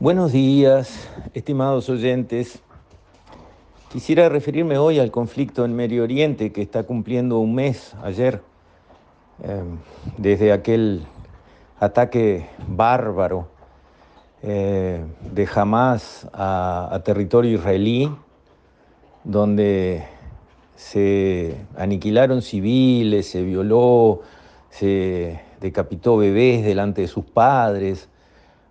Buenos días, estimados oyentes. Quisiera referirme hoy al conflicto en Medio Oriente que está cumpliendo un mes ayer, eh, desde aquel ataque bárbaro eh, de Hamas a territorio israelí, donde se aniquilaron civiles, se violó, se decapitó bebés delante de sus padres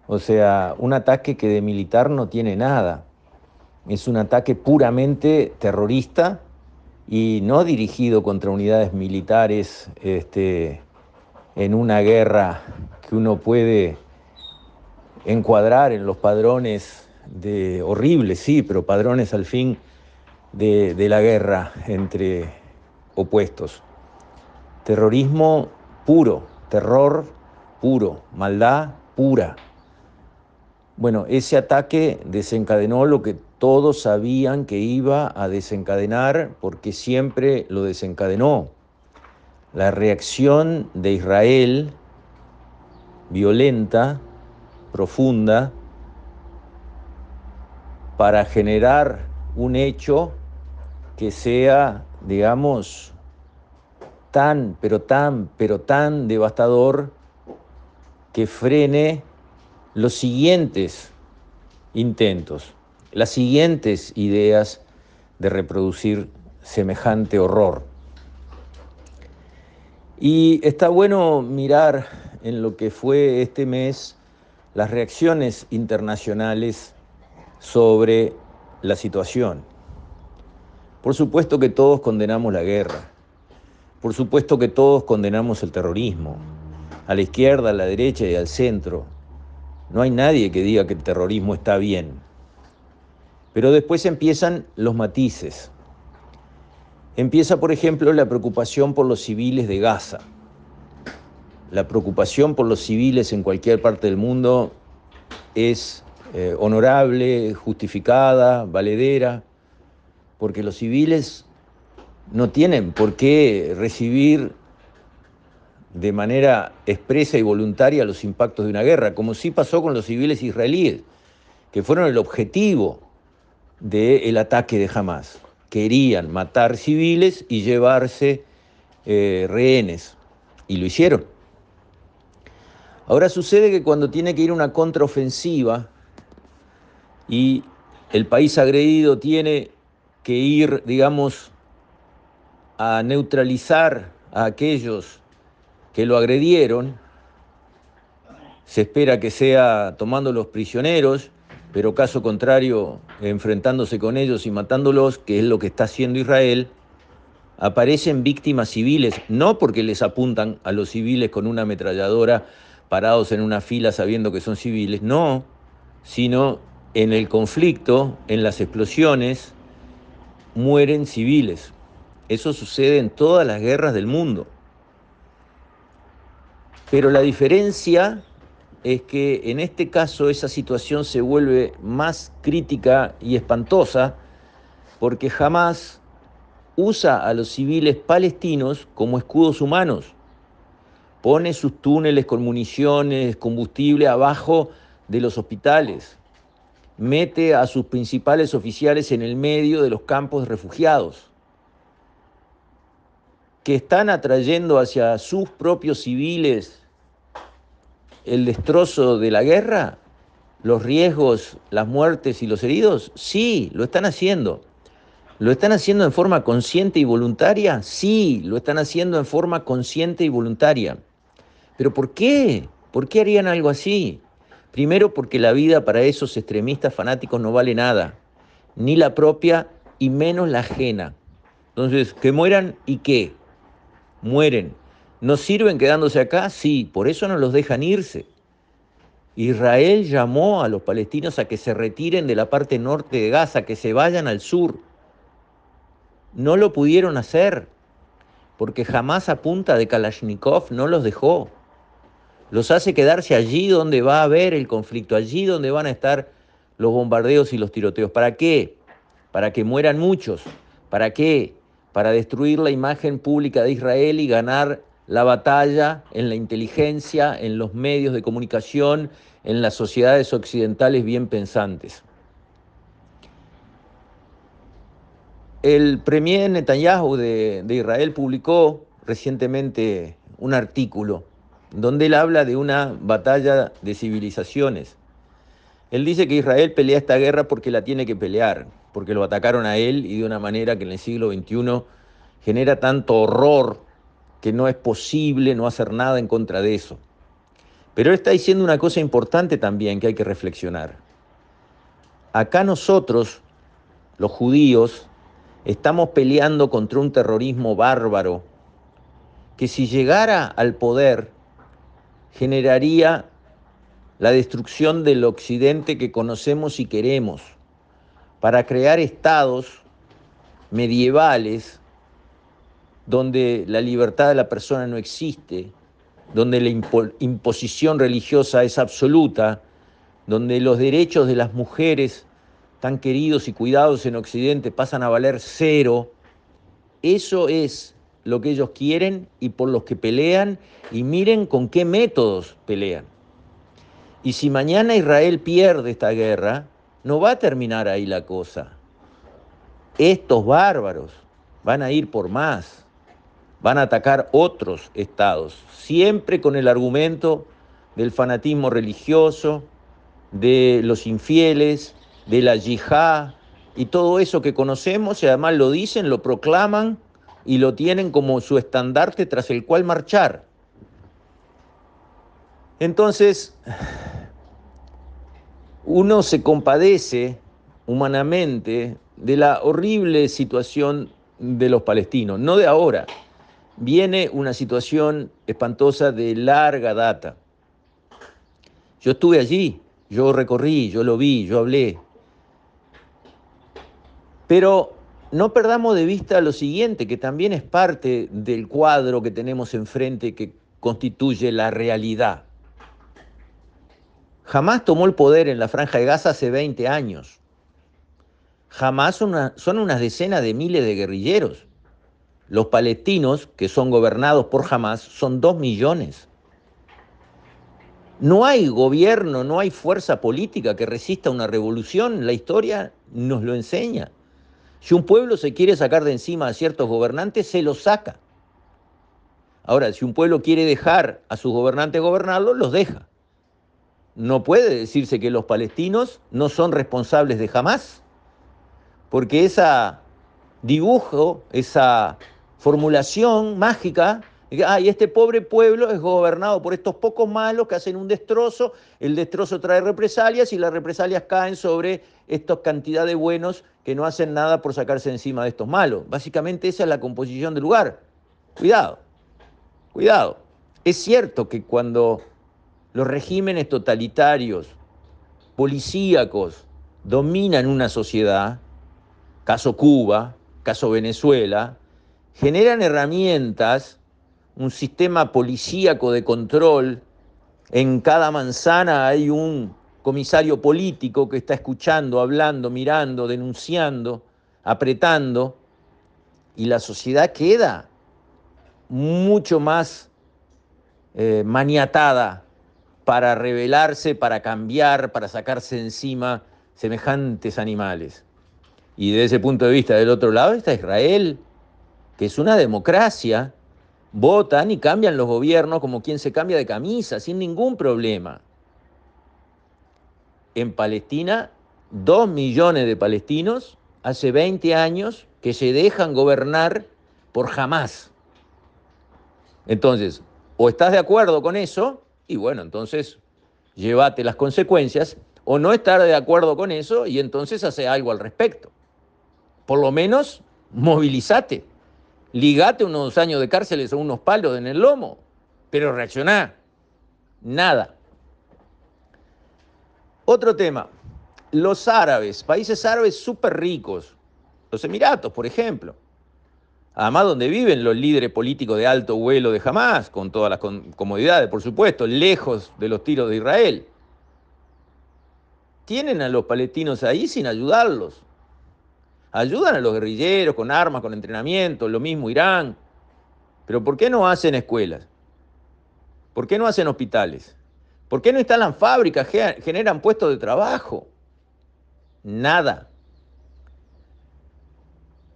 o sea, un ataque que de militar no tiene nada. Es un ataque puramente terrorista y no dirigido contra unidades militares este, en una guerra que uno puede encuadrar en los padrones de horribles, sí, pero padrones al fin de, de la guerra entre opuestos. Terrorismo puro, terror puro, maldad pura. Bueno, ese ataque desencadenó lo que todos sabían que iba a desencadenar porque siempre lo desencadenó. La reacción de Israel violenta, profunda, para generar un hecho que sea, digamos, tan, pero tan, pero tan devastador que frene los siguientes intentos, las siguientes ideas de reproducir semejante horror. Y está bueno mirar en lo que fue este mes las reacciones internacionales sobre la situación. Por supuesto que todos condenamos la guerra, por supuesto que todos condenamos el terrorismo, a la izquierda, a la derecha y al centro, no hay nadie que diga que el terrorismo está bien. Pero después empiezan los matices. Empieza, por ejemplo, la preocupación por los civiles de Gaza. La preocupación por los civiles en cualquier parte del mundo es eh, honorable, justificada, valedera, porque los civiles no tienen por qué recibir de manera expresa y voluntaria los impactos de una guerra, como sí pasó con los civiles israelíes, que fueron el objetivo del ataque de Hamas. Querían matar civiles y llevarse eh, rehenes, y lo hicieron. Ahora sucede que cuando tiene que ir una contraofensiva y el país agredido tiene que ir, digamos, a neutralizar a aquellos que lo agredieron, se espera que sea tomando los prisioneros, pero caso contrario, enfrentándose con ellos y matándolos, que es lo que está haciendo Israel, aparecen víctimas civiles, no porque les apuntan a los civiles con una ametralladora parados en una fila sabiendo que son civiles, no, sino en el conflicto, en las explosiones, mueren civiles. Eso sucede en todas las guerras del mundo. Pero la diferencia es que en este caso esa situación se vuelve más crítica y espantosa porque jamás usa a los civiles palestinos como escudos humanos. Pone sus túneles con municiones, combustible abajo de los hospitales. Mete a sus principales oficiales en el medio de los campos refugiados que están atrayendo hacia sus propios civiles el destrozo de la guerra, los riesgos, las muertes y los heridos? Sí, lo están haciendo. ¿Lo están haciendo en forma consciente y voluntaria? Sí, lo están haciendo en forma consciente y voluntaria. ¿Pero por qué? ¿Por qué harían algo así? Primero porque la vida para esos extremistas fanáticos no vale nada, ni la propia y menos la ajena. Entonces, que mueran y qué? Mueren. ¿Nos sirven quedándose acá? Sí, por eso no los dejan irse. Israel llamó a los palestinos a que se retiren de la parte norte de Gaza, que se vayan al sur. No lo pudieron hacer, porque jamás a punta de Kalashnikov no los dejó. Los hace quedarse allí donde va a haber el conflicto, allí donde van a estar los bombardeos y los tiroteos. ¿Para qué? Para que mueran muchos. ¿Para qué? Para destruir la imagen pública de Israel y ganar la batalla en la inteligencia, en los medios de comunicación, en las sociedades occidentales bien pensantes. El premier Netanyahu de, de Israel publicó recientemente un artículo donde él habla de una batalla de civilizaciones. Él dice que Israel pelea esta guerra porque la tiene que pelear, porque lo atacaron a él y de una manera que en el siglo XXI genera tanto horror que no es posible no hacer nada en contra de eso. Pero él está diciendo una cosa importante también que hay que reflexionar. Acá nosotros, los judíos, estamos peleando contra un terrorismo bárbaro que si llegara al poder generaría la destrucción del occidente que conocemos y queremos para crear estados medievales donde la libertad de la persona no existe, donde la imposición religiosa es absoluta, donde los derechos de las mujeres tan queridos y cuidados en Occidente pasan a valer cero, eso es lo que ellos quieren y por los que pelean y miren con qué métodos pelean. Y si mañana Israel pierde esta guerra, no va a terminar ahí la cosa. Estos bárbaros van a ir por más, van a atacar otros estados, siempre con el argumento del fanatismo religioso, de los infieles, de la yihad y todo eso que conocemos y además lo dicen, lo proclaman y lo tienen como su estandarte tras el cual marchar. Entonces, uno se compadece humanamente de la horrible situación de los palestinos, no de ahora. Viene una situación espantosa de larga data. Yo estuve allí, yo recorrí, yo lo vi, yo hablé. Pero no perdamos de vista lo siguiente, que también es parte del cuadro que tenemos enfrente que constituye la realidad. Jamás tomó el poder en la franja de Gaza hace 20 años. Jamás son, son unas decenas de miles de guerrilleros. Los palestinos, que son gobernados por Hamas, son dos millones. No hay gobierno, no hay fuerza política que resista una revolución. La historia nos lo enseña. Si un pueblo se quiere sacar de encima a ciertos gobernantes, se los saca. Ahora, si un pueblo quiere dejar a sus gobernantes gobernarlo, los deja no puede decirse que los palestinos no son responsables de jamás, porque esa dibujo, esa formulación mágica, ay, este pobre pueblo es gobernado por estos pocos malos que hacen un destrozo, el destrozo trae represalias y las represalias caen sobre esta cantidad de buenos que no hacen nada por sacarse encima de estos malos. Básicamente esa es la composición del lugar. Cuidado, cuidado. Es cierto que cuando los regímenes totalitarios, policíacos, dominan una sociedad, caso Cuba, caso Venezuela, generan herramientas, un sistema policíaco de control, en cada manzana hay un comisario político que está escuchando, hablando, mirando, denunciando, apretando, y la sociedad queda mucho más eh, maniatada para rebelarse, para cambiar, para sacarse encima semejantes animales. Y desde ese punto de vista, del otro lado está Israel, que es una democracia. Votan y cambian los gobiernos como quien se cambia de camisa, sin ningún problema. En Palestina, dos millones de palestinos hace 20 años que se dejan gobernar por jamás. Entonces, o estás de acuerdo con eso, y bueno, entonces llévate las consecuencias o no estar de acuerdo con eso y entonces hace algo al respecto. Por lo menos movilízate, ligate unos años de cárceles o unos palos en el lomo, pero reaccioná. Nada. Otro tema, los árabes, países árabes súper ricos, los Emiratos, por ejemplo además donde viven los líderes políticos de alto vuelo de Hamas, con todas las comodidades, por supuesto, lejos de los tiros de Israel. Tienen a los palestinos ahí sin ayudarlos. Ayudan a los guerrilleros con armas, con entrenamiento, lo mismo Irán. Pero ¿por qué no hacen escuelas? ¿Por qué no hacen hospitales? ¿Por qué no instalan fábricas, generan puestos de trabajo? Nada.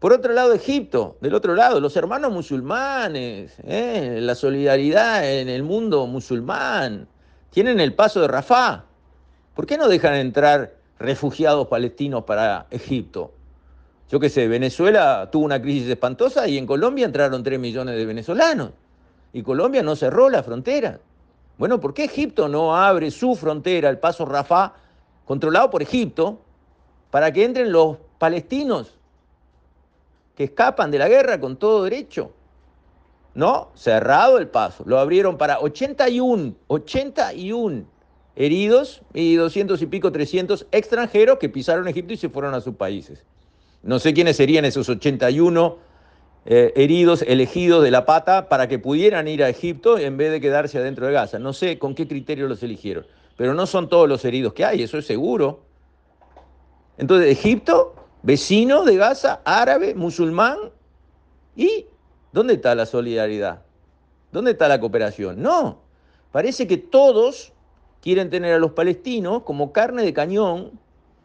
Por otro lado, Egipto, del otro lado, los hermanos musulmanes, ¿eh? la solidaridad en el mundo musulmán, tienen el paso de Rafah. ¿Por qué no dejan entrar refugiados palestinos para Egipto? Yo qué sé, Venezuela tuvo una crisis espantosa y en Colombia entraron 3 millones de venezolanos. Y Colombia no cerró la frontera. Bueno, ¿por qué Egipto no abre su frontera, el paso Rafah, controlado por Egipto, para que entren los palestinos escapan de la guerra con todo derecho? No, cerrado el paso. Lo abrieron para 81, 81 heridos y 200 y pico, 300 extranjeros que pisaron Egipto y se fueron a sus países. No sé quiénes serían esos 81 eh, heridos elegidos de la pata para que pudieran ir a Egipto en vez de quedarse adentro de Gaza. No sé con qué criterio los eligieron, pero no son todos los heridos que hay, eso es seguro. Entonces, Egipto, vecino de Gaza, árabe, musulmán, ¿y dónde está la solidaridad? ¿Dónde está la cooperación? No, parece que todos quieren tener a los palestinos como carne de cañón,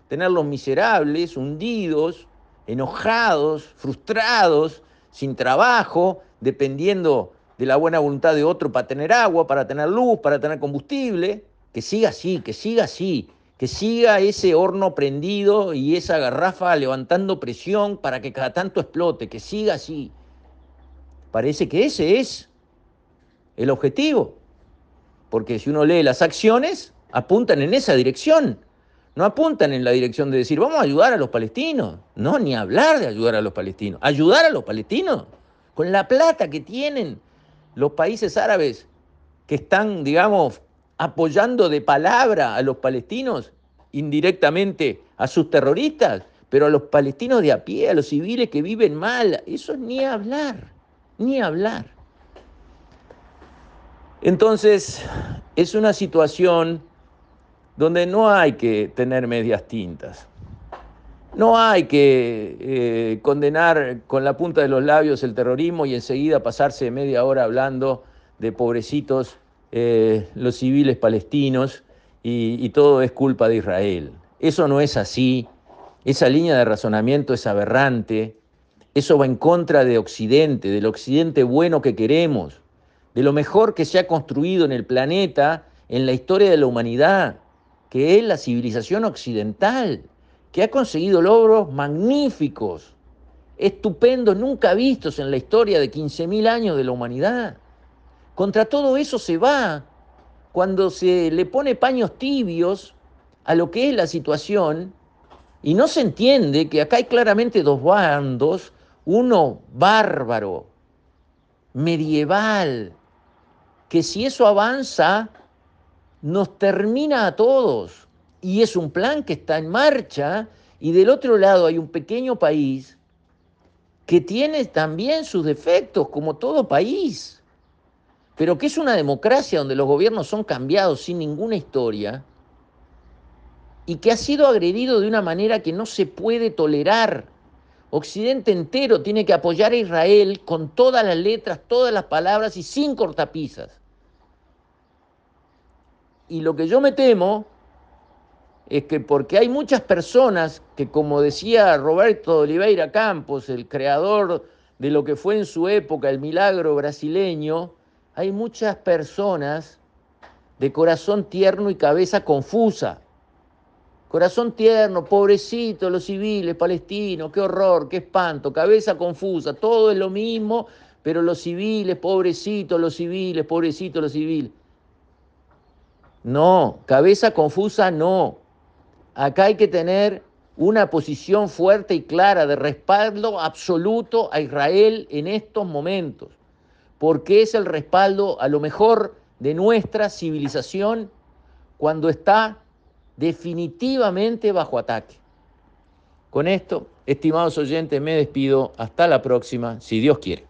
tenerlos miserables, hundidos, enojados, frustrados, sin trabajo, dependiendo de la buena voluntad de otro para tener agua, para tener luz, para tener combustible, que siga así, que siga así, que siga ese horno prendido y esa garrafa levantando presión para que cada tanto explote, que siga así. Parece que ese es el objetivo, porque si uno lee las acciones, apuntan en esa dirección no apuntan en la dirección de decir, vamos a ayudar a los palestinos. No, ni hablar de ayudar a los palestinos. Ayudar a los palestinos con la plata que tienen los países árabes que están, digamos, apoyando de palabra a los palestinos, indirectamente a sus terroristas, pero a los palestinos de a pie, a los civiles que viven mal, eso ni hablar, ni hablar. Entonces, es una situación donde no hay que tener medias tintas. No hay que eh, condenar con la punta de los labios el terrorismo y enseguida pasarse media hora hablando de pobrecitos eh, los civiles palestinos y, y todo es culpa de Israel. Eso no es así. Esa línea de razonamiento es aberrante. Eso va en contra de Occidente, del Occidente bueno que queremos, de lo mejor que se ha construido en el planeta en la historia de la humanidad que es la civilización occidental, que ha conseguido logros magníficos, estupendos, nunca vistos en la historia de 15.000 años de la humanidad. Contra todo eso se va cuando se le pone paños tibios a lo que es la situación y no se entiende que acá hay claramente dos bandos, uno bárbaro, medieval, que si eso avanza nos termina a todos. Y es un plan que está en marcha y del otro lado hay un pequeño país que tiene también sus defectos, como todo país, pero que es una democracia donde los gobiernos son cambiados sin ninguna historia y que ha sido agredido de una manera que no se puede tolerar. Occidente entero tiene que apoyar a Israel con todas las letras, todas las palabras y sin cortapisas. Y lo que yo me temo es que porque hay muchas personas que, como decía Roberto Oliveira Campos, el creador de lo que fue en su época el milagro brasileño, hay muchas personas de corazón tierno y cabeza confusa. Corazón tierno, pobrecito, los civiles, palestinos, qué horror, qué espanto, cabeza confusa, todo es lo mismo, pero los civiles, pobrecitos, los civiles, pobrecitos, los civiles. No, cabeza confusa no. Acá hay que tener una posición fuerte y clara de respaldo absoluto a Israel en estos momentos, porque es el respaldo a lo mejor de nuestra civilización cuando está definitivamente bajo ataque. Con esto, estimados oyentes, me despido. Hasta la próxima, si Dios quiere.